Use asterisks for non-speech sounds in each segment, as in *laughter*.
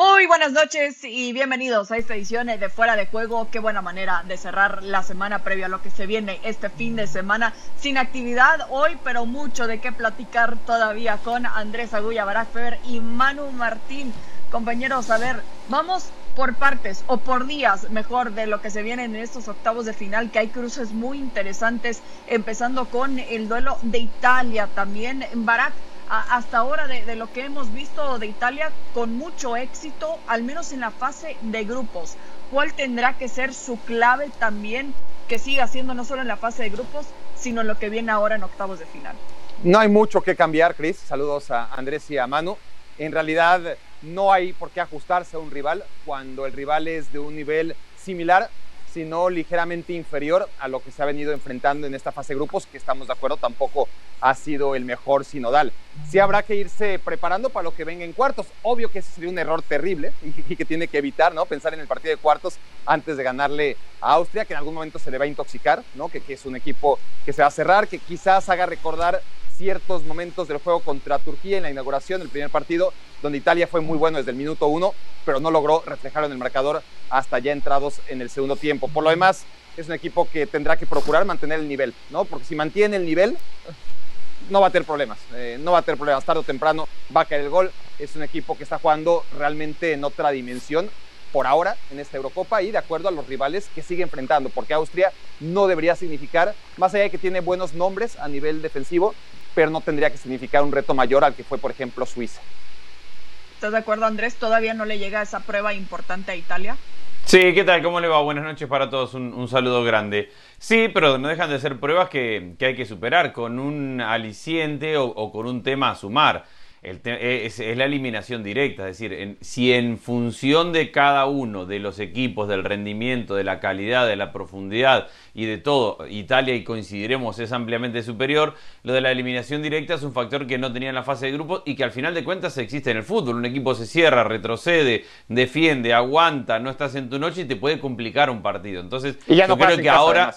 Muy buenas noches y bienvenidos a esta edición de Fuera de Juego. Qué buena manera de cerrar la semana previa a lo que se viene este fin de semana. Sin actividad hoy, pero mucho de qué platicar todavía con Andrés Agulla Baraffer y Manu Martín. Compañeros, a ver, vamos por partes o por días, mejor, de lo que se viene en estos octavos de final, que hay cruces muy interesantes, empezando con el duelo de Italia también. Barak, hasta ahora de, lo que hemos visto de Italia con mucho éxito, al menos en la fase de grupos. ¿Cuál tendrá que ser su clave también que siga siendo no solo en la fase de grupos, sino en lo que viene ahora en octavos de final? No hay mucho que cambiar, Cris. Saludos a Andrés y a Manu. En realidad no hay por qué ajustarse a un rival cuando el rival es de un nivel similar sino ligeramente inferior a lo que se ha venido enfrentando en esta fase de grupos, que estamos de acuerdo, tampoco ha sido el mejor sinodal. Sí habrá que irse preparando para lo que venga en cuartos. Obvio que ese sería un error terrible *laughs* y que tiene que evitar, ¿no? Pensar en el partido de cuartos antes de ganarle a Austria, que en algún momento se le va a intoxicar, ¿no? Que, que es un equipo que se va a cerrar, que quizás haga recordar ciertos momentos del juego contra Turquía en la inauguración del primer partido, donde Italia fue muy bueno desde el minuto uno, pero no logró reflejarlo en el marcador hasta ya entrados en el segundo tiempo. Por lo demás, es un equipo que tendrá que procurar mantener el nivel, ¿no? Porque si mantiene el nivel, no va a tener problemas, eh, no va a tener problemas, tarde o temprano va a caer el gol. Es un equipo que está jugando realmente en otra dimensión por ahora en esta Eurocopa y de acuerdo a los rivales que sigue enfrentando, porque Austria no debería significar, más allá de que tiene buenos nombres a nivel defensivo, pero no tendría que significar un reto mayor al que fue, por ejemplo, Suiza. ¿Estás de acuerdo, Andrés? ¿Todavía no le llega esa prueba importante a Italia? Sí, ¿qué tal? ¿Cómo le va? Buenas noches para todos, un, saludo grande. Sí, pero no dejan de ser pruebas que, hay que superar con un aliciente o con un tema a sumar es, la eliminación directa, es decir, si en función de cada uno de los equipos, del rendimiento, de la calidad, de la profundidad y de todo, Italia y coincidiremos es ampliamente superior, lo de la eliminación directa es un factor que no tenía en la fase de grupos y que al final de cuentas existe en el fútbol. Un equipo se cierra, retrocede, defiende, aguanta, no estás en tu noche y te puede complicar un partido. Entonces, yo creo que ahora...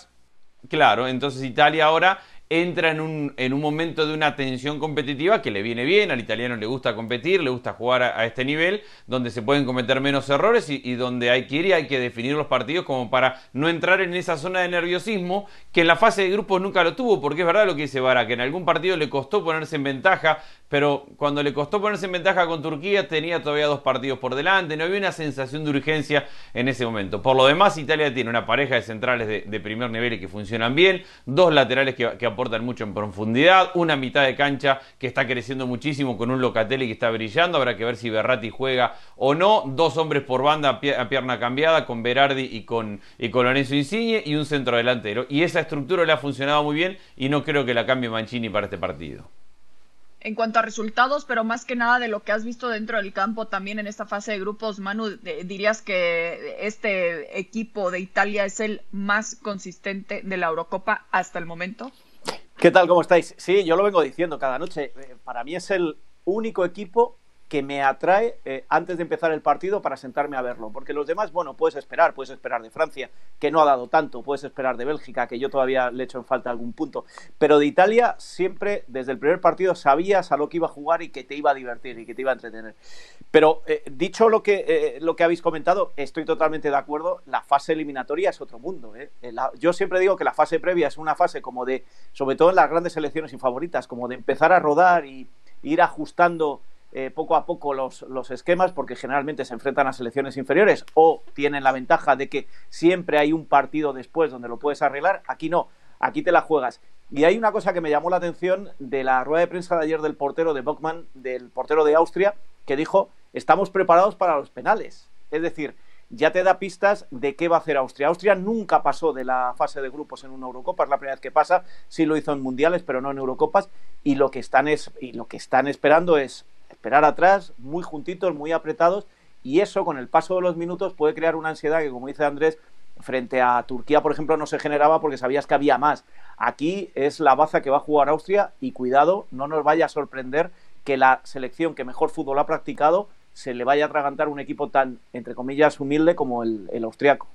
Claro, entonces Italia ahora entra en un, en un momento de una tensión competitiva que le viene bien, al italiano le gusta competir, le gusta jugar a, este nivel, donde se pueden cometer menos errores y, donde hay que ir y hay que definir los partidos como para no entrar en esa zona de nerviosismo que en la fase de grupos nunca lo tuvo, porque es verdad lo que dice Vara, que en algún partido le costó ponerse en ventaja, pero cuando le costó ponerse en ventaja con Turquía tenía todavía dos partidos por delante, no había una sensación de urgencia en ese momento. Por lo demás, Italia tiene una pareja de centrales de, primer nivel y que funcionan bien, dos laterales que, aportan mucho en profundidad, una mitad de cancha que está creciendo muchísimo con un Locatelli que está brillando, habrá que ver si Berratti juega o no, dos hombres por banda a pierna cambiada con Berardi y con, y con Lorenzo Insigne y un centro delantero. Y esa estructura le ha funcionado muy bien y no creo que la cambie Mancini para este partido en cuanto a resultados, pero más que nada de lo que has visto dentro del campo también en esta fase de grupos, Manu, dirías que este equipo de Italia es el más consistente de la Eurocopa hasta el momento. ¿Qué tal? ¿Cómo estáis? Sí, yo lo vengo diciendo cada noche. Eh, para mí es el único equipo que me atrae eh, antes de empezar el partido para sentarme a verlo. Porque los demás, bueno, puedes esperar, puedes esperar de Francia, que no ha dado tanto, puedes esperar de Bélgica, que yo todavía le echo en falta algún punto. Pero de Italia siempre, desde el primer partido, sabías a lo que iba a jugar y que te iba a divertir y que te iba a entretener. Pero eh, dicho lo que, eh, lo que habéis comentado, estoy totalmente de acuerdo, la fase eliminatoria es otro mundo. yo siempre digo que la fase previa es una fase como de, sobre todo en las grandes selecciones y favoritas, como de empezar a rodar y ir ajustando eh, poco a poco los, los, esquemas porque generalmente se enfrentan a selecciones inferiores o tienen la ventaja de que siempre hay un partido después donde lo puedes arreglar. Aquí no, aquí te la juegas. Y hay una cosa que me llamó la atención de la rueda de prensa de ayer del portero de Bockman, del portero de Austria, que dijo, estamos preparados para los penales. Es decir, ya te da pistas de qué va a hacer Austria. Austria nunca pasó de la fase de grupos en una Eurocopa, es la primera vez que pasa, sí lo hizo en mundiales, pero no en Eurocopas, y lo que están, es, y lo que están esperando es esperar atrás, muy juntitos, muy apretados, y eso con el paso de los minutos puede crear una ansiedad que, como dice Andrés, frente a Turquía, por ejemplo, no se generaba porque sabías que había más. Aquí es la baza que va a jugar Austria y cuidado, no nos vaya a sorprender que la selección que mejor fútbol ha practicado se le vaya a atragantar un equipo tan, entre comillas, humilde como el, el austriaco.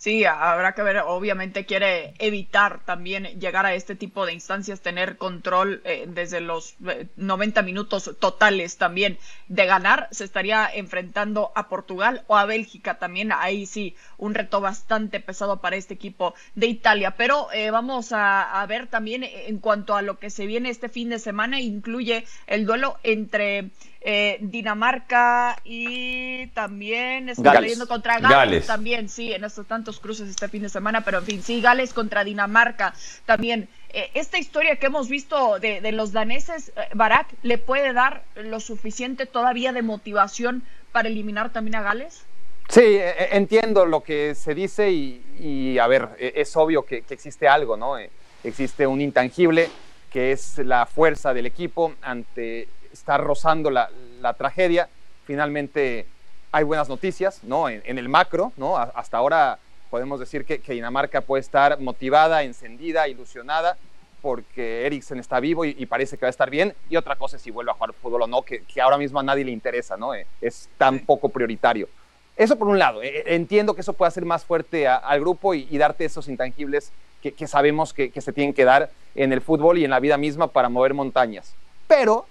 Sí, habrá que ver, obviamente quiere evitar también llegar a este tipo de instancias, tener control eh, desde los 90 eh, minutos totales también de ganar. Se estaría enfrentando a Portugal o a Bélgica también. Ahí sí, un reto bastante pesado para este equipo de Italia. Pero eh, vamos a, ver también en cuanto a lo que se viene este fin de semana, incluye el duelo entre eh, Dinamarca y también estoy leyendo contra Gales, también, sí, en estos tantos cruces este fin de semana, pero en fin, sí, Gales contra Dinamarca también. Eh, esta historia que hemos visto de, los daneses, eh, Barak, ¿le puede dar lo suficiente todavía de motivación para eliminar también a Gales? Sí, entiendo lo que se dice y, a ver, e, es obvio que, que, existe algo, ¿no? Existe un intangible que es la fuerza del equipo ante está rozando la, tragedia. Finalmente hay buenas noticias, ¿no? En, el macro, ¿no? hasta ahora podemos decir que, Dinamarca puede estar motivada, encendida, ilusionada, porque Eriksen está vivo y, parece que va a estar bien. Y otra cosa es si vuelve a jugar fútbol o no, que, ahora mismo a nadie le interesa, ¿no? Eh, es tan poco prioritario. Eso por un lado, eh, entiendo que eso puede hacer más fuerte al grupo y, darte esos intangibles que, sabemos que, que se tienen que dar en el fútbol y en la vida misma para mover montañas. Pero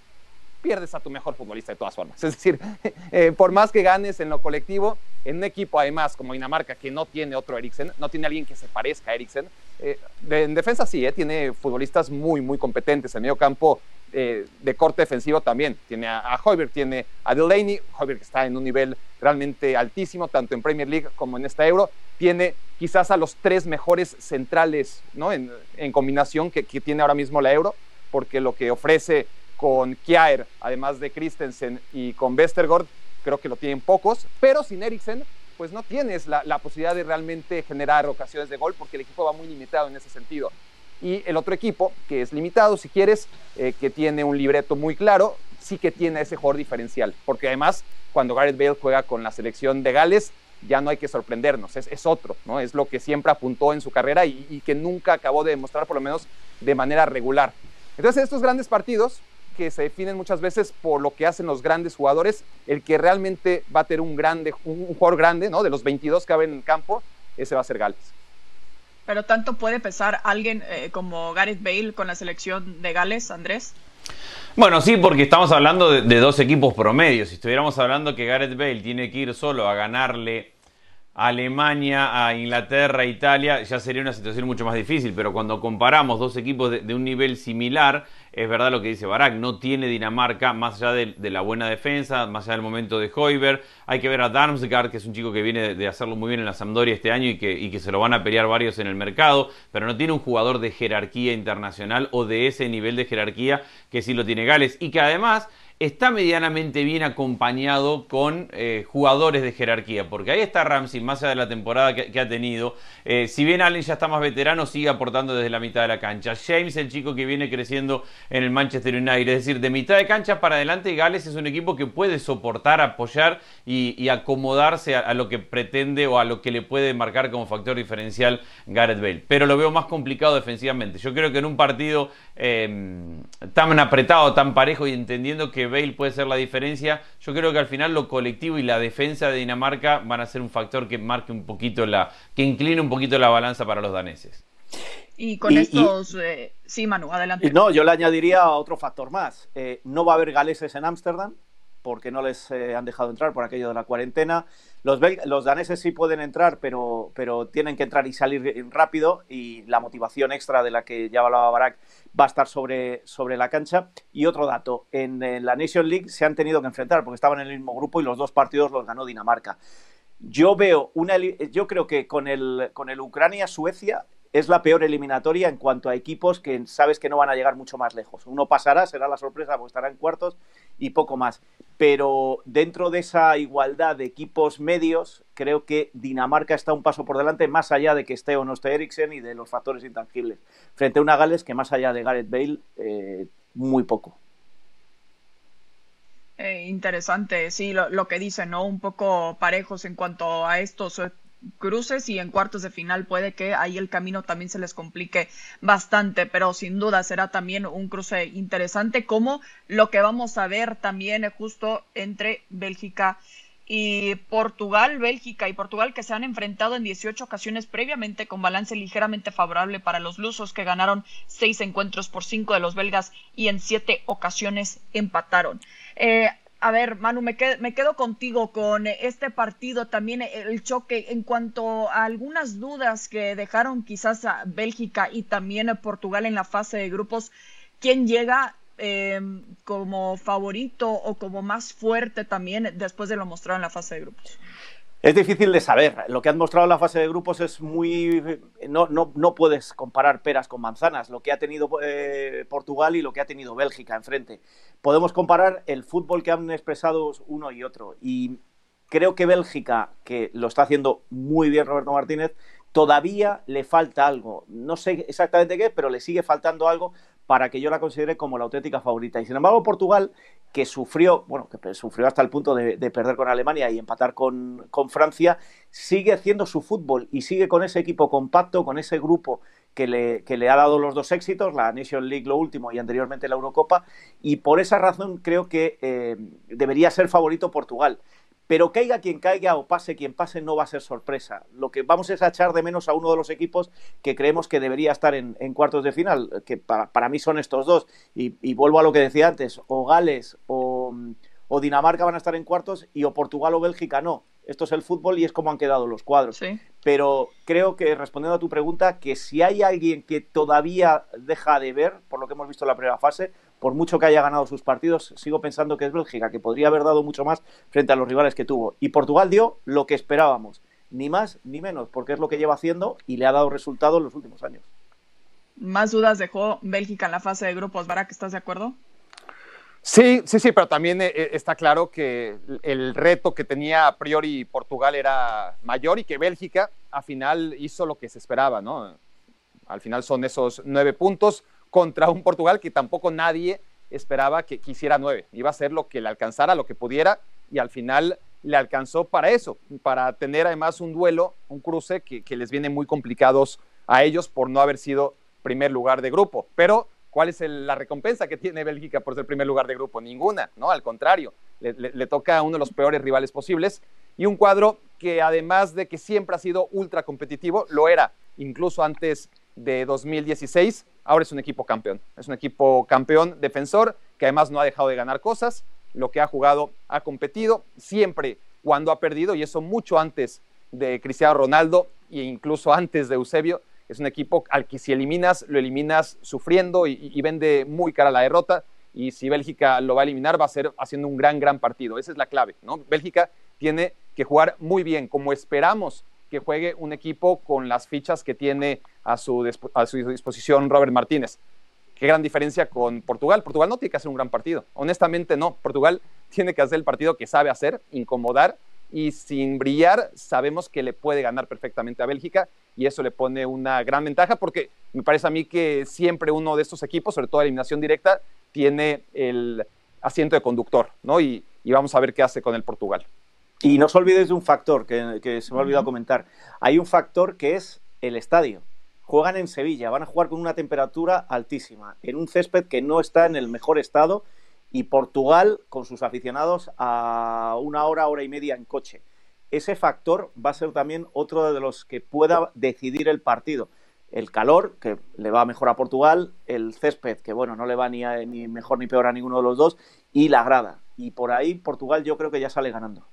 pierdes a tu mejor futbolista de todas formas. *laughs* Es decir, eh, por más que ganes en lo colectivo, en un equipo además como Dinamarca que no tiene otro Eriksen, no tiene alguien que se parezca a Eriksen, eh, en defensa sí, eh, tiene futbolistas muy, muy competentes. En medio campo de corte defensivo también. Tiene a, a tiene a Delaney, Hoiberg que está en un nivel realmente altísimo, tanto en Premier League como en esta Euro. Tiene quizás a los tres mejores centrales ¿no? en, combinación que tiene ahora mismo la Euro, porque lo que ofrece con Kjaer, además de Christensen y con Westergaard, creo que lo tienen pocos, pero sin Eriksen, pues no tienes la, posibilidad de realmente generar ocasiones de gol porque el equipo va muy limitado en ese sentido. Y el otro equipo, que es limitado, si quieres, eh, que tiene un libreto muy claro, sí que tiene ese jugador diferencial, porque además cuando Gareth Bale juega con la selección de Gales, ya no hay que sorprendernos, es, otro, ¿no? Es lo que siempre apuntó en su carrera y, y que nunca acabó de demostrar, por lo menos de manera regular. Entonces, estos grandes partidos, que se definen muchas veces por lo que hacen los grandes jugadores. El que realmente va a tener un grande, un, jugador grande, ¿no? De los 22 que ven en el campo, ese va a ser Gales. Pero tanto puede pesar alguien eh, como Gareth Bale con la selección de Gales, Andrés. Bueno, sí, porque estamos hablando de, de dos equipos promedios. Si estuviéramos hablando que Gareth Bale tiene que ir solo a ganarle Alemania, a Inglaterra, a Italia, ya sería una situación mucho más difícil, pero cuando comparamos dos equipos de, un nivel similar, es verdad lo que dice Barak, no tiene Dinamarca, más allá de, la buena defensa, más allá del momento de Hoiber, hay que ver a Darmsgaard, que es un chico que viene de, hacerlo muy bien en la Sampdoria este año y que, y que se lo van a pelear varios en el mercado, pero no tiene un jugador de jerarquía internacional o de ese nivel de jerarquía que sí lo tiene Gales, y que además está medianamente bien acompañado con eh, jugadores de jerarquía, porque ahí está Ramsey, más allá de la temporada que, ha tenido. Eh, si bien Allen ya está más veterano, sigue aportando desde la mitad de la cancha. James, el chico que viene creciendo en el Manchester United, es decir, de mitad de cancha para adelante, Gales es un equipo que puede soportar, apoyar y, acomodarse a, lo que pretende o a lo que le puede marcar como factor diferencial Gareth Bale. Pero lo veo más complicado defensivamente. Yo creo que en un partido eh, tan apretado, tan parejo y entendiendo que Bale puede ser la diferencia. Yo creo que al final lo colectivo y la defensa de Dinamarca van a ser un factor que marque un poquito la, que incline un poquito la balanza para los daneses. Y con estos, eh, sí, Manu, adelante. No, yo le añadiría otro factor más. Eh, no va a haber galeses en Ámsterdam, porque no les eh, han dejado entrar por aquello de la cuarentena. Los, daneses sí pueden entrar, pero, pero tienen que entrar y salir rápido y la motivación extra de la que ya hablaba Barak va a estar sobre, sobre la cancha. Y otro dato, en, la Nation League se han tenido que enfrentar porque estaban en el mismo grupo y los dos partidos los ganó Dinamarca. Yo veo una, yo creo que con el, con el Ucrania-Suecia es la peor eliminatoria en cuanto a equipos que sabes que no van a llegar mucho más lejos. Uno pasará, será la sorpresa porque estará en cuartos y poco más. Pero dentro de esa igualdad de equipos medios, creo que Dinamarca está un paso por delante, más allá de que esté o no esté Eriksen y de los factores intangibles, frente a una Gales que más allá de Gareth Bale, eh, muy poco. Eh, interesante, sí, lo, lo, que dicen, ¿no? Un poco parejos en cuanto a estos cruces y en cuartos de final puede que ahí el camino también se les complique bastante, pero sin duda será también un cruce interesante como lo que vamos a ver también justo entre Bélgica y Portugal, Bélgica y Portugal que se han enfrentado en 18 ocasiones previamente con balance ligeramente favorable para los lusos que ganaron seis encuentros por cinco de los belgas y en siete ocasiones empataron. Eh, a ver, Manu, me quedo, me quedo, contigo con este partido, también el choque en cuanto a algunas dudas que dejaron quizás a Bélgica y también a Portugal en la fase de grupos. ¿Quién llega? Em, como favorito o como más fuerte también después de lo mostrado en la fase de grupos? Es difícil de saber. Lo que han mostrado en la fase de grupos es muy... No, no, no puedes comparar peras con manzanas, lo que ha tenido eh, Portugal y lo que ha tenido Bélgica enfrente. Podemos comparar el fútbol que han expresado uno y otro. Y creo que Bélgica, que lo está haciendo muy bien Roberto Martínez, todavía le falta algo. No sé exactamente qué, pero le sigue faltando algo para que yo la considere como la auténtica favorita. Y sin embargo, Portugal, que sufrió, bueno, que sufrió hasta el punto de, perder con Alemania y empatar con, Francia, sigue haciendo su fútbol y sigue con ese equipo compacto, con ese grupo que le, ha dado los dos éxitos, la Nation League lo último y anteriormente la Eurocopa, y por esa razón creo que eh, debería ser favorito Portugal. Pero caiga quien caiga o pase quien pase, no va a ser sorpresa. Lo que vamos es a echar de menos a uno de los equipos que creemos que debería estar en, cuartos de final, que para, mí son estos dos. Y, vuelvo a lo que decía antes, o Gales o, Dinamarca van a estar en cuartos y o Portugal o Bélgica no. Esto es el fútbol y es como han quedado los cuadros. Pero creo que, respondiendo a tu pregunta, que si hay alguien que todavía deja de ver, por lo que hemos visto en la primera fase, por mucho que haya ganado sus partidos, sigo pensando que es Bélgica, que podría haber dado mucho más frente a los rivales que tuvo. Y Portugal dio lo que esperábamos, ni más ni menos, porque es lo que lleva haciendo y le ha dado resultados en los últimos años. Más dudas dejó Bélgica en la fase de grupos, Barak, ¿estás de acuerdo? Sí, sí, sí, pero también eh, eh, está claro que el reto que tenía a priori Portugal era mayor y que Bélgica al final hizo lo que se esperaba, ¿no? Al final son esos nueve puntos contra un Portugal que tampoco nadie esperaba que quisiera nueve. Iba a ser lo que le alcanzara, lo que pudiera, y al final le alcanzó para eso, para tener además un duelo, un cruce que, les viene muy complicados a ellos por no haber sido primer lugar de grupo. Pero, ¿cuál es la recompensa que tiene Bélgica por ser primer lugar de grupo? Ninguna, ¿no? Al contrario, le, le toca a uno de los peores rivales posibles y un cuadro que además de que siempre ha sido ultra competitivo, lo era incluso antes de 2016, ahora es un equipo campeón. Es un equipo campeón defensor que además no ha dejado de ganar cosas, lo que ha jugado ha competido, siempre cuando ha perdido, y eso mucho antes de Cristiano Ronaldo e incluso antes de Eusebio. Es un equipo al que si eliminas, lo eliminas sufriendo y, vende muy cara la derrota. Y si Bélgica lo va a eliminar, va a ser haciendo un gran, gran partido. Esa es la clave. ¿no? Bélgica tiene que jugar muy bien, como esperamos que juegue un equipo con las fichas que tiene a su, a su disposición Robert Martínez. Qué gran diferencia con Portugal. Portugal no tiene que hacer un gran partido. Honestamente, no. Portugal tiene que hacer el partido que sabe hacer, incomodar y sin brillar sabemos que le puede ganar perfectamente a Bélgica y eso le pone una gran ventaja porque me parece a mí que siempre uno de estos equipos, sobre todo eliminación directa, tiene el asiento de conductor, ¿no? Y, y vamos a ver qué hace con el Portugal. Y no os olvidéis de un factor que, se me ha olvidado comentar. Hay un factor que es el estadio. Juegan en Sevilla, van a jugar con una temperatura altísima, en un césped que no está en el mejor estado y Portugal con sus aficionados a una hora, hora y media en coche. Ese factor va a ser también otro de los que pueda decidir el partido. El calor, que le va mejor a Portugal, el césped, que bueno, no le va ni, ni mejor ni peor a ninguno de los dos, y la grada. Y por ahí Portugal yo creo que ya sale ganando.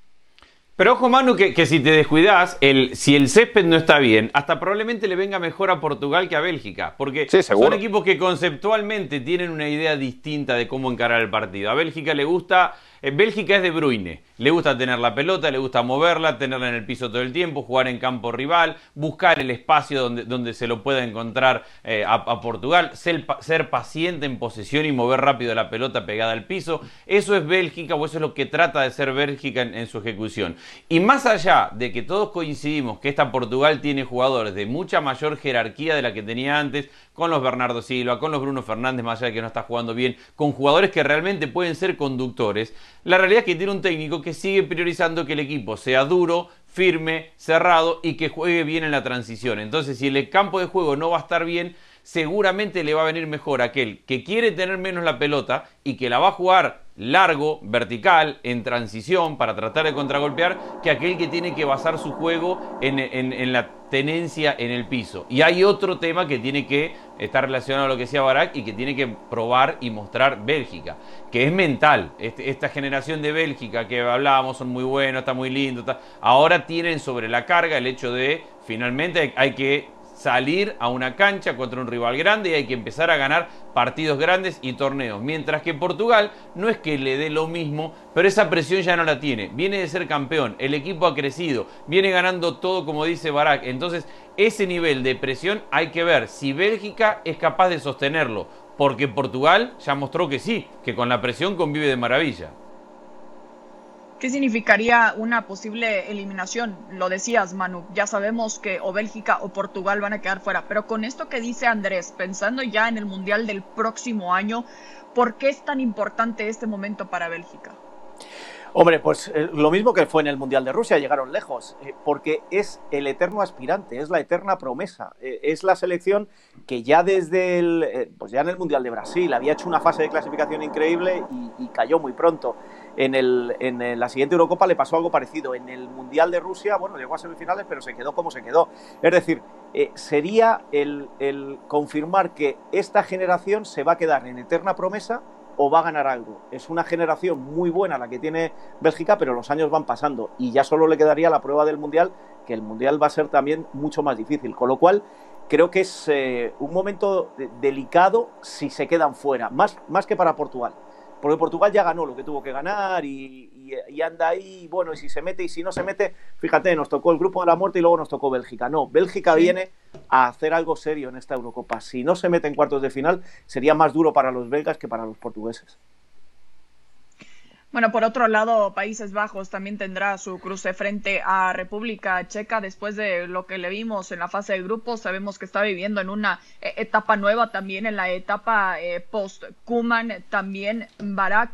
Pero ojo, Manu, que, si te descuidas, el, si el césped no está bien, hasta probablemente le venga mejor a Portugal que a Bélgica. Porque son equipos que conceptualmente tienen una idea distinta de cómo encarar el partido. A Bélgica le gusta Bélgica es de Bruyne. Le gusta tener la pelota, le gusta moverla, tenerla en el piso todo el tiempo, jugar en campo rival, buscar el espacio donde, donde se lo pueda encontrar eh, a, Portugal, ser, paciente en posesión y mover rápido la pelota pegada al piso. Eso es Bélgica o eso es lo que trata de ser Bélgica en, su ejecución. Y más allá de que todos coincidimos que esta Portugal tiene jugadores de mucha mayor jerarquía de la que tenía antes, con los Bernardo Silva, con los Bruno Fernández, más allá de que no está jugando bien, con jugadores que realmente pueden ser conductores, la realidad es que tiene un técnico que sigue priorizando que el equipo sea duro, firme, cerrado y que juegue bien en la transición. Entonces, si el campo de juego no va a estar bien, seguramente le va a venir mejor aquel que quiere tener menos la pelota y que la va a jugar largo, vertical, en transición para tratar de contragolpear, que aquel que tiene que basar su juego en, la tenencia en el piso. Y hay otro tema que tiene que estar relacionado a lo que decía Barak y que tiene que probar y mostrar Bélgica, que es mental. Este, esta generación de Bélgica que hablábamos son muy buenos, está muy lindo, ahora tienen sobre la carga el hecho de finalmente hay que salir a una cancha contra un rival grande y hay que empezar a ganar partidos grandes y torneos. Mientras que Portugal no es que le dé lo mismo, pero esa presión ya no la tiene. Viene de ser campeón, el equipo ha crecido, viene ganando todo como dice Barak. Entonces, ese nivel de presión hay que ver si Bélgica es capaz de sostenerlo, porque Portugal ya mostró que sí, que con la presión convive de maravilla. ¿Qué significaría una posible eliminación? Lo decías, Manu, ya sabemos que o Bélgica o Portugal van a quedar fuera, pero con esto que dice Andrés, pensando ya en el Mundial del próximo año, ¿por qué es tan importante este momento para Bélgica? Hombre, pues eh, lo mismo que fue en el Mundial de Rusia, llegaron lejos, eh, porque es el eterno aspirante, es la eterna promesa, eh, es la selección que ya desde el, pues ya en el Mundial de Brasil había hecho una fase de clasificación increíble y, cayó muy pronto. En, el, en, la siguiente Eurocopa le pasó algo parecido. En el Mundial de Rusia, bueno, llegó a semifinales, pero se quedó como se quedó. Es decir, sería el, confirmar que esta generación se va a quedar en eterna promesa o va a ganar algo. Es una generación muy buena la que tiene Bélgica, pero los años van pasando y ya solo le quedaría la prueba del Mundial, que el Mundial va a ser también mucho más difícil. Con lo cual, creo que es eh, un momento delicado si se quedan fuera, más que para Portugal. Porque Portugal ya ganó lo que tuvo que ganar y, anda ahí, bueno, y si se mete y si no se mete, fíjate, nos tocó el grupo de la muerte y luego nos tocó Bélgica. No, Bélgica viene a hacer algo serio en esta Eurocopa. Si no se mete en cuartos de final, sería más duro para los belgas que para los portugueses. Bueno, por otro lado, Países Bajos también tendrá su cruce frente a República Checa después de lo que le vimos en la fase de grupos. Sabemos que está viviendo en una eh, etapa nueva también, en la etapa eh, post-Kuman, también Barak.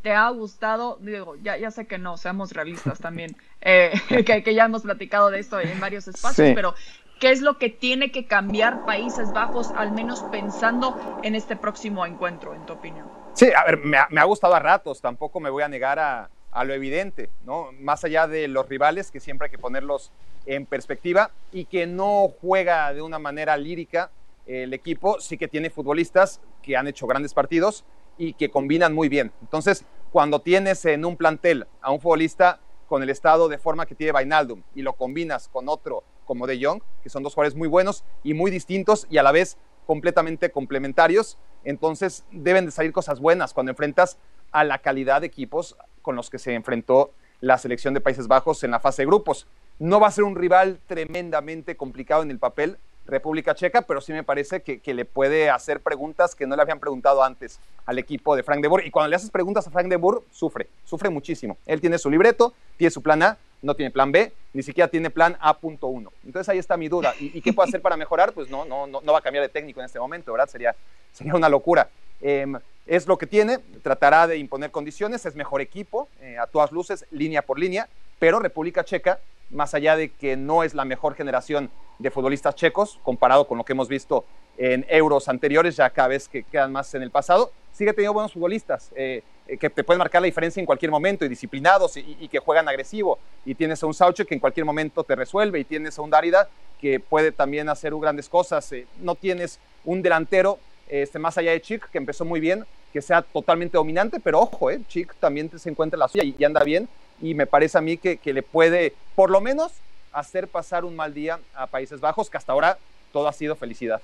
¿Te ha gustado? Digo, ya, ya sé que no, seamos realistas también, eh, *laughs* que, ya hemos platicado de esto en varios espacios, pero ¿qué es lo que tiene que cambiar Países Bajos, al menos pensando en este próximo encuentro, en tu opinión? Sí, a ver, me ha, gustado a ratos, tampoco me voy a negar a, lo evidente, ¿no? Más allá de los rivales, que siempre hay que ponerlos en perspectiva y que no juega de una manera lírica el equipo, sí que tiene futbolistas que han hecho grandes partidos y que combinan muy bien. Entonces, cuando tienes en un plantel a un futbolista con el estado de forma que tiene Vainaldum y lo combinas con otro como De Jong, que son dos jugadores muy buenos y muy distintos y a la vez completamente complementarios, entonces deben de salir cosas buenas cuando enfrentas a la calidad de equipos con los que se enfrentó la selección de Países Bajos en la fase de grupos. No va a ser un rival tremendamente complicado en el papel, República Checa, pero sí me parece que, le puede hacer preguntas que no le habían preguntado antes al equipo de Frank de Boer. Y cuando le haces preguntas a Frank de Boer, sufre, sufre muchísimo. Él tiene su libreto, tiene su plan A, no tiene plan B, ni siquiera tiene plan A.1. Entonces ahí está mi duda. ¿Y, qué puede hacer para mejorar? Pues no, no, no, va a cambiar de técnico en este momento, ¿verdad? Sería, sería una locura. Em, es lo que tiene, tratará de imponer condiciones, es mejor equipo, eh, a todas luces, línea por línea, pero República Checa, más allá de que no es la mejor generación de futbolistas checos, comparado con lo que hemos visto en euros anteriores, ya cada vez que quedan más en el pasado, sigue teniendo buenos futbolistas eh, que te pueden marcar la diferencia en cualquier momento y disciplinados y, que juegan agresivo. Y tienes a un Sauche que en cualquier momento te resuelve y tienes a un Dárida que puede también hacer grandes cosas. Eh, no tienes un delantero este, más allá de Chic, que empezó muy bien, que sea totalmente dominante, pero ojo, eh, Chic también se encuentra en la suya y, anda bien. Y me parece a mí que, que le puede, por lo menos, hacer pasar un mal día a Países Bajos, que hasta ahora todo ha sido felicidad.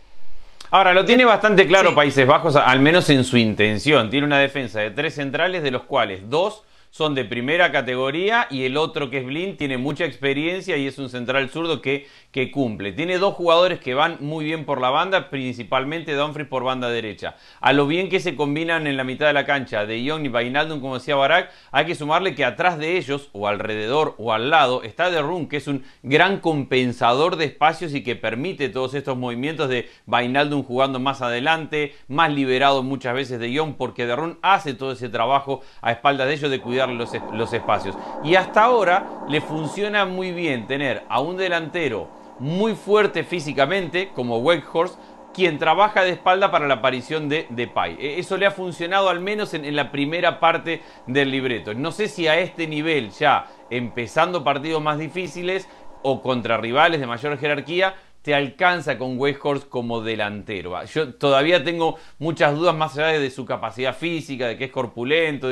Ahora, lo tiene bastante claro Países Bajos, al menos en su intención. Tiene una defensa de tres centrales, de los cuales dos son de primera categoría y el otro que es Blind tiene mucha experiencia y es un central zurdo que, que cumple. Tiene dos jugadores que van muy bien por la banda, principalmente Dumfries por banda derecha. A lo bien que se combinan en la mitad de la cancha de Young y Bainaldum, como decía Barak, hay que sumarle que atrás de ellos, o alrededor o al lado, está De Run, que es un gran compensador de espacios y que permite todos estos movimientos de Bainaldum jugando más adelante, más liberado muchas veces de Young, porque De hace todo ese trabajo a espaldas de ellos de cuidar los, espacios. Y hasta ahora le funciona muy bien tener a un delantero muy fuerte físicamente, como Wakehorse, quien trabaja de espalda para la aparición de Depay. E, eso le ha funcionado al menos en, la primera parte del libreto. No sé si a este nivel, ya empezando partidos más difíciles o contra rivales de mayor jerarquía, te alcanza con Weghorst como delantero. Yo todavía tengo muchas dudas más allá de su capacidad física, de que es corpulento.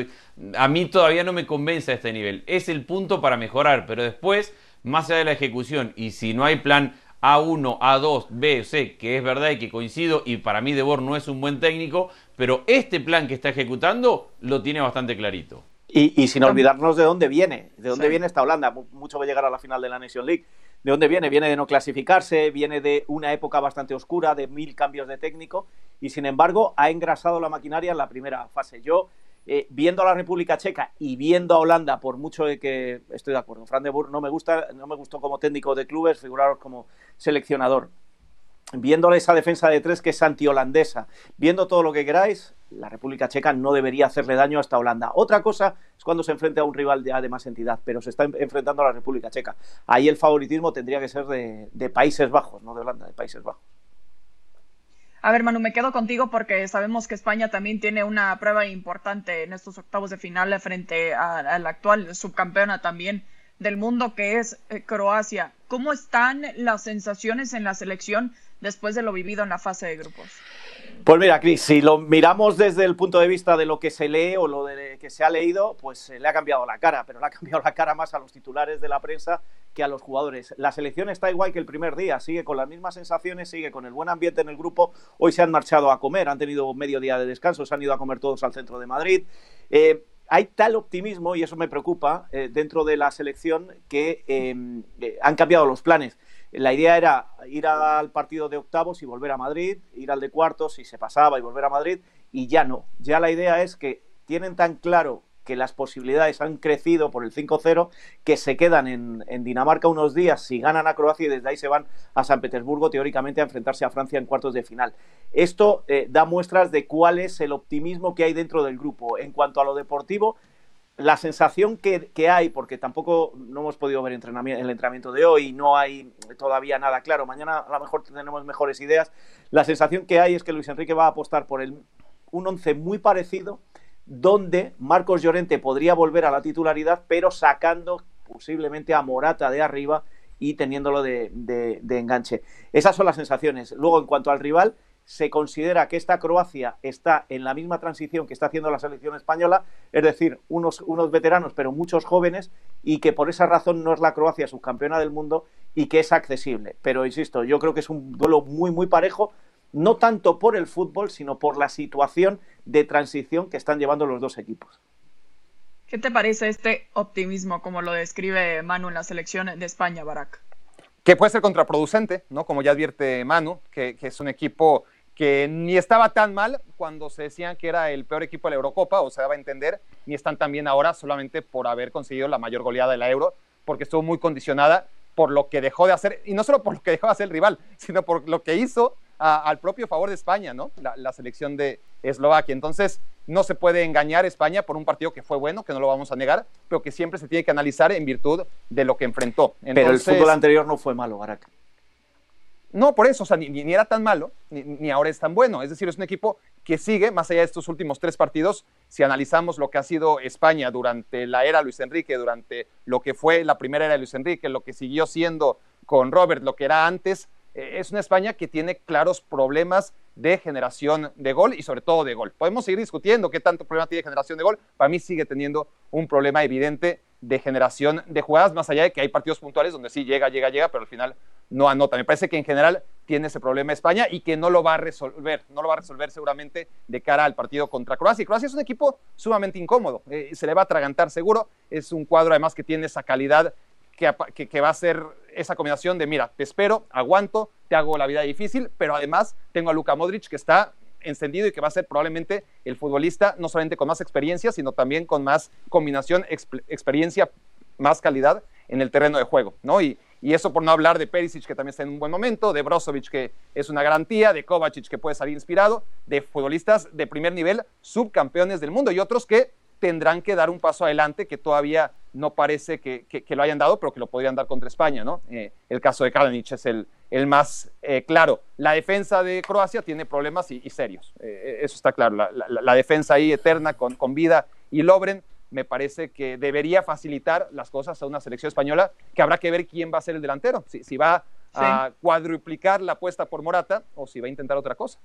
A mí todavía no me convence a este nivel. Es el punto para mejorar, pero después, más allá de la ejecución, y si no hay plan a1, A2, B, C, que es verdad y que coincido, y para mí De no es un buen técnico, pero este plan que está ejecutando lo tiene bastante clarito. Y, sin olvidarnos de dónde viene, de dónde viene esta Holanda, mucho va a llegar a la final de la Nation League. ¿De dónde viene? Viene de no clasificarse, viene de una época bastante oscura, de mil cambios de técnico, y sin embargo ha engrasado la maquinaria en la primera fase. Yo eh, viendo a la República Checa y viendo a Holanda, por mucho de que estoy de acuerdo, Fran de Boer no me gusta, no me gustó como técnico de clubes, figuraros como seleccionador. Viendo esa defensa de tres que es anti-holandesa, viendo todo lo que queráis, la República Checa no debería hacerle daño a esta Holanda. Otra cosa es cuando se enfrenta a un rival de, de más entidad, pero se está enfrentando a la República Checa. Ahí el favoritismo tendría que ser de Países Bajos, no de Holanda, de Países Bajos. A ver, Manu, me quedo contigo porque sabemos que España también tiene una prueba importante en estos octavos de final frente a, la actual subcampeona también del mundo que es eh, Croacia. ¿Cómo están las sensaciones en la selección después de lo vivido en la fase de grupos? Pues mira, Cris, si lo miramos desde el punto de vista de lo que se lee o lo de que se ha leído, pues le ha cambiado la cara, pero le ha *laughs* cambiado la cara más a los titulares de la prensa que a los jugadores. La selección está igual que el primer día, sigue con las mismas sensaciones, sigue con el buen ambiente en el grupo. Hoy se han marchado a comer, han tenido medio día de descanso, se han ido a comer todos al centro de Madrid. Eh, hay tal optimismo, y eso me preocupa, eh, dentro de la selección que em, eh, han cambiado los planes. La idea era ir al partido de octavos y volver a Madrid, ir al de cuartos y se pasaba y volver a Madrid, y ya no. Ya la idea es que tienen tan claro que las posibilidades han crecido por el 5-0, que se quedan en, Dinamarca unos días si ganan a Croacia y desde ahí se van a San Petersburgo teóricamente a enfrentarse a Francia en cuartos de final. Esto eh, da muestras de cuál es el optimismo que hay dentro del grupo. En cuanto a lo deportivo, la sensación que, hay, porque tampoco no hemos podido ver el entrenamiento de hoy, no hay todavía nada claro, mañana a lo mejor tenemos mejores ideas, la sensación que hay es que Luis Enrique va a apostar por el, un once muy parecido, donde Marcos Llorente podría volver a la titularidad, pero sacando posiblemente a Morata de arriba y teniéndolo de enganche. Esas son las sensaciones. Luego, en cuanto al rival, se considera que esta Croacia está en la misma transición que está haciendo la selección española, es decir, unos, unos veteranos pero muchos jóvenes y que por esa razón no es la Croacia subcampeona del mundo y que es accesible. Pero insisto, yo creo que es un duelo muy muy parejo, no tanto por el fútbol, sino por la situación de transición que están llevando los dos equipos. ¿Qué te parece este optimismo como lo describe Manu en la selección de España, Barak? Que puede ser contraproducente, ¿no? Como ya advierte Manu, que, que es un equipo que ni estaba tan mal cuando se decían que era el peor equipo de la Eurocopa, o se daba a entender, ni están tan bien ahora solamente por haber conseguido la mayor goleada de la Euro, porque estuvo muy condicionada por lo que dejó de hacer, y no solo por lo que dejó de hacer el rival, sino por lo que hizo al propio favor de España, ¿no? La, selección de Eslovaquia. Entonces, no se puede engañar España por un partido que fue bueno, que no lo vamos a negar, pero que siempre se tiene que analizar en virtud de lo que enfrentó. pero el fútbol anterior no fue malo, Barak. No, por eso, o sea, ni, era tan malo, ni, ahora es tan bueno. Es decir, es un equipo que sigue, más allá de estos últimos tres partidos, si analizamos lo que ha sido España durante la era Luis Enrique, durante lo que fue la primera era de Luis Enrique, lo que siguió siendo con Robert, lo que era antes, es una España que tiene claros problemas de generación de gol y sobre todo de gol. Podemos seguir discutiendo qué tanto problema tiene generación de gol. Para mí sigue teniendo un problema evidente de generación de jugadas, más allá de que hay partidos puntuales donde sí llega, llega, llega, pero al final no anota. Me parece que en general tiene ese problema España y que no lo va a resolver, no lo va a resolver seguramente de cara al partido contra Croacia. Croacia es un equipo sumamente incómodo, eh, se le va a atragantar seguro, es un cuadro además que tiene esa calidad que, va a ser esa combinación de, mira, te espero, aguanto, te hago la vida difícil, pero además tengo a Luka Modric que está encendido y que va a ser probablemente el futbolista no solamente con más experiencia, sino también con más combinación, experiencia, más calidad en el terreno de juego, ¿no? Y, y eso por no hablar de Perisic, que también está en un buen momento, de Brozovic, que es una garantía, de Kovacic, que puede salir inspirado, de futbolistas de primer nivel, subcampeones del mundo, y otros que tendrán que dar un paso adelante que todavía no parece que, lo hayan dado, pero que lo podrían dar contra España, ¿no? Eh, el caso de Kalinic es el, el más eh, claro. La defensa de Croacia tiene problemas y, serios, eh, eso está claro. La, defensa ahí eterna con, con Vida y Lobren me parece que debería facilitar las cosas a una selección española, que habrá que ver quién va a ser el delantero, si, si va a cuadruplicar la apuesta por Morata o si va a intentar otra cosa.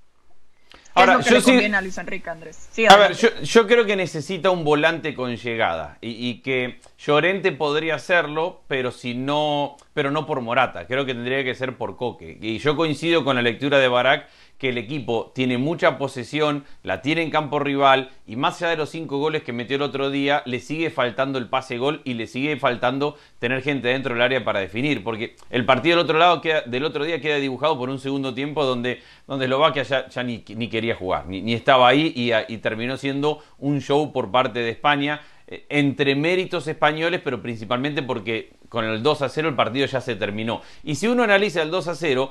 Ahora, yo a Luis Enrique Andrés? a ver, yo, creo que necesita un volante con llegada y, que Llorente podría hacerlo, pero si no, pero no por Morata. Creo que tendría que ser por Coque. Y yo coincido con la lectura de Barak que el equipo tiene mucha posesión, la tiene en campo rival y más allá de los cinco goles que metió el otro día, le sigue faltando el pase gol y le sigue faltando tener gente dentro del área para definir, porque el partido del otro lado del otro día queda dibujado por un segundo tiempo donde, donde Eslovaquia ya, ya ni, ni, quería jugar, ni, estaba ahí y, y terminó siendo un show por parte de España eh, entre méritos españoles, pero principalmente porque con el 2 a 0 el partido ya se terminó. Y si uno analiza el 2 a 0,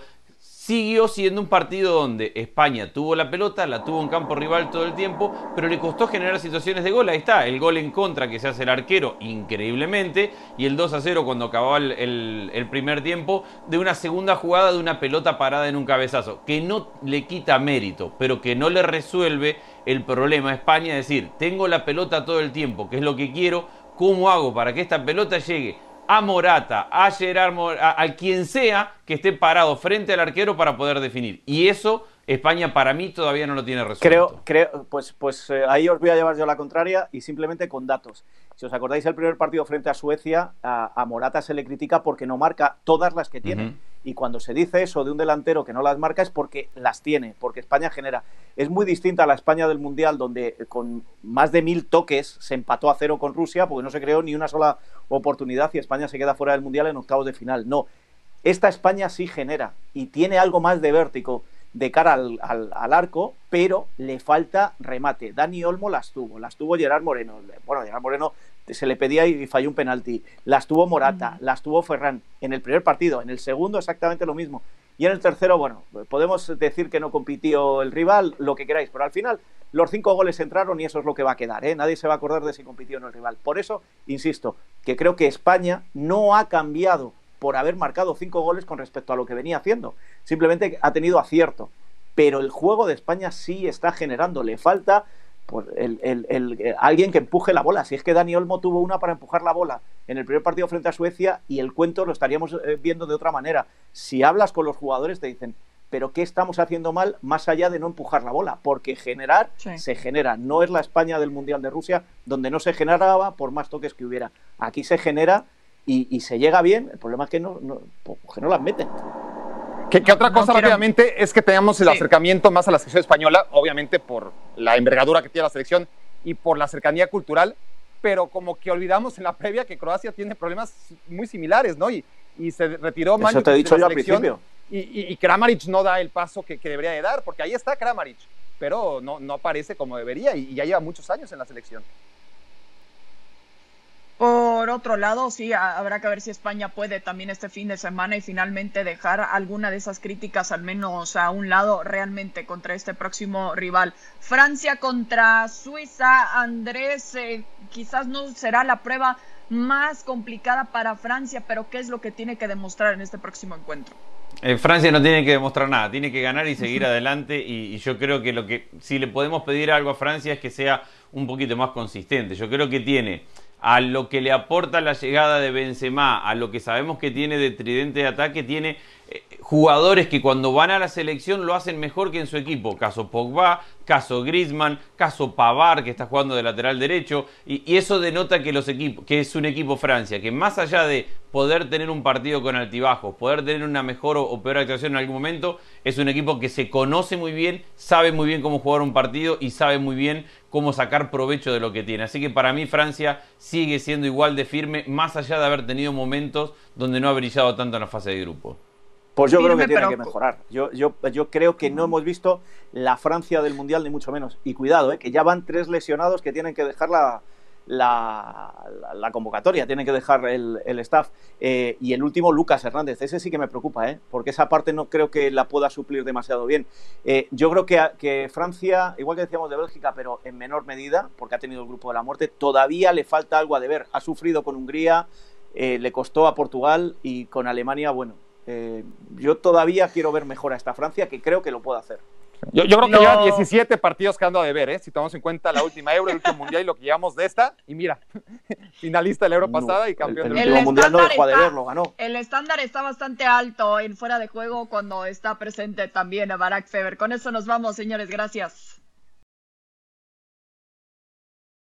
siguió siendo un partido donde España tuvo la pelota, la tuvo en campo rival todo el tiempo, pero le costó generar situaciones de gol. Ahí está, el gol en contra que se hace el arquero increíblemente, y el 2 a 0 cuando acababa el, primer tiempo, de una segunda jugada de una pelota parada en un cabezazo, que no le quita mérito, pero que no le resuelve el problema a España, es decir, tengo la pelota todo el tiempo, que es lo que quiero, ¿cómo hago para que esta pelota llegue a Morata, a Gerard, a, quien sea que esté parado frente al arquero para poder definir. Y eso España para mí todavía no lo tiene resuelto. Creo, creo pues, pues eh, ahí os voy a llevar yo la contraria y simplemente con datos. Si os acordáis el primer partido frente a Suecia, a, Morata se le critica porque no marca todas las que tiene. Y cuando se dice eso de un delantero que no las marca es porque las tiene, porque España genera. Es muy distinta a la España del Mundial, donde con más de mil toques se empató a cero con Rusia, porque no se creó ni una sola oportunidad y España se queda fuera del Mundial en octavos de final. No, esta España sí genera y tiene algo más de vértigo de cara al, al, arco, pero le falta remate. Dani Olmo las tuvo, las tuvo Gerard Moreno. Bueno, Gerard Moreno se le pedía y falló un penalti. Las tuvo Morata, las tuvo Ferran en el primer partido, en el segundo exactamente lo mismo. Y en el tercero, bueno, podemos decir que no compitió el rival, lo que queráis, pero al final los cinco goles entraron y eso es lo que va a quedar. ¿eh? Nadie se va a acordar de si compitió o no el rival. Por eso, insisto, que creo que España no ha cambiado por haber marcado cinco goles con respecto a lo que venía haciendo. Simplemente ha tenido acierto. Pero el juego de España sí está generando. Le falta pues, el, alguien que empuje la bola. Si es que Dani Olmo tuvo una para empujar la bola en el primer partido frente a Suecia y el cuento lo estaríamos eh, viendo de otra manera. Si hablas con los jugadores te dicen, pero ¿qué estamos haciendo mal más allá de no empujar la bola? Porque generar se genera. No es la España del Mundial de Rusia donde no se generaba por más toques que hubiera. Aquí se genera y, se llega bien, el problema es que no, no, pues, que no las meten. Que, otra cosa rápidamente es que tenemos el acercamiento más a la selección española, obviamente por la envergadura que tiene la selección y por la cercanía cultural, pero como que olvidamos en la previa que Croacia tiene problemas muy similares, ¿no? Y, y se retiró Eso te he dicho yo al principio. Y, y, Kramaric no da el paso que, que, debería de dar, porque ahí está Kramaric, pero no, no aparece como debería y ya lleva muchos años en la selección. Por otro lado, sí, habrá que ver si España puede también este fin de semana y finalmente dejar alguna de esas críticas al menos a un lado realmente contra este próximo rival. Francia contra Suiza, Andrés, eh, quizás no será la prueba más complicada para Francia, pero ¿qué es lo que tiene que demostrar en este próximo encuentro? Eh, Francia no tiene que demostrar nada, tiene que ganar y seguir adelante y, y, yo creo que lo que si le podemos pedir algo a Francia es que sea un poquito más consistente. Yo creo que tiene a lo que le aporta la llegada de Benzema, a lo que sabemos que tiene de tridente de ataque, tiene eh, jugadores que cuando van a la selección lo hacen mejor que en su equipo. Caso Pogba, caso Griezmann, caso Pavar que está jugando de lateral derecho y, eso denota que los equipos que es un equipo Francia que más allá de poder tener un partido con altibajos, poder tener una mejor o, peor actuación en algún momento, es un equipo que se conoce muy bien, sabe muy bien cómo jugar un partido y sabe muy bien cómo sacar provecho de lo que tiene. Así que para mí Francia sigue siendo igual de firme más allá de haber tenido momentos donde no ha brillado tanto en la fase de grupo. Pues yo creo que tiene que mejorar. Yo, yo, yo creo que no hemos visto la Francia del Mundial, ni mucho menos. Y cuidado, ¿eh? que ya van tres lesionados que tienen que dejar la, la, convocatoria, tienen que dejar el, staff. Eh, y el último, Lucas Hernández. Ese sí que me preocupa, ¿eh? porque esa parte no creo que la pueda suplir demasiado bien. Eh, yo creo que, Francia, igual que decíamos de Bélgica, pero en menor medida, porque ha tenido el grupo de la muerte, todavía le falta algo a deber. Ha sufrido con Hungría, le costó a Portugal y con Alemania, bueno, Eh, yo todavía quiero ver mejor a esta Francia, que creo que lo puede hacer. Yo, creo que lleva 17 partidos quedando a deber, ¿eh? si tomamos en cuenta la última Euro, el último Mundial y lo que llevamos de esta. Y mira, *laughs* finalista de la Euro pasada y campeón el, del último Mundial no dejó de verlo, ganó. El estándar está bastante alto en fuera de juego cuando está presente también Barack Feber. Con eso nos vamos, señores. Gracias.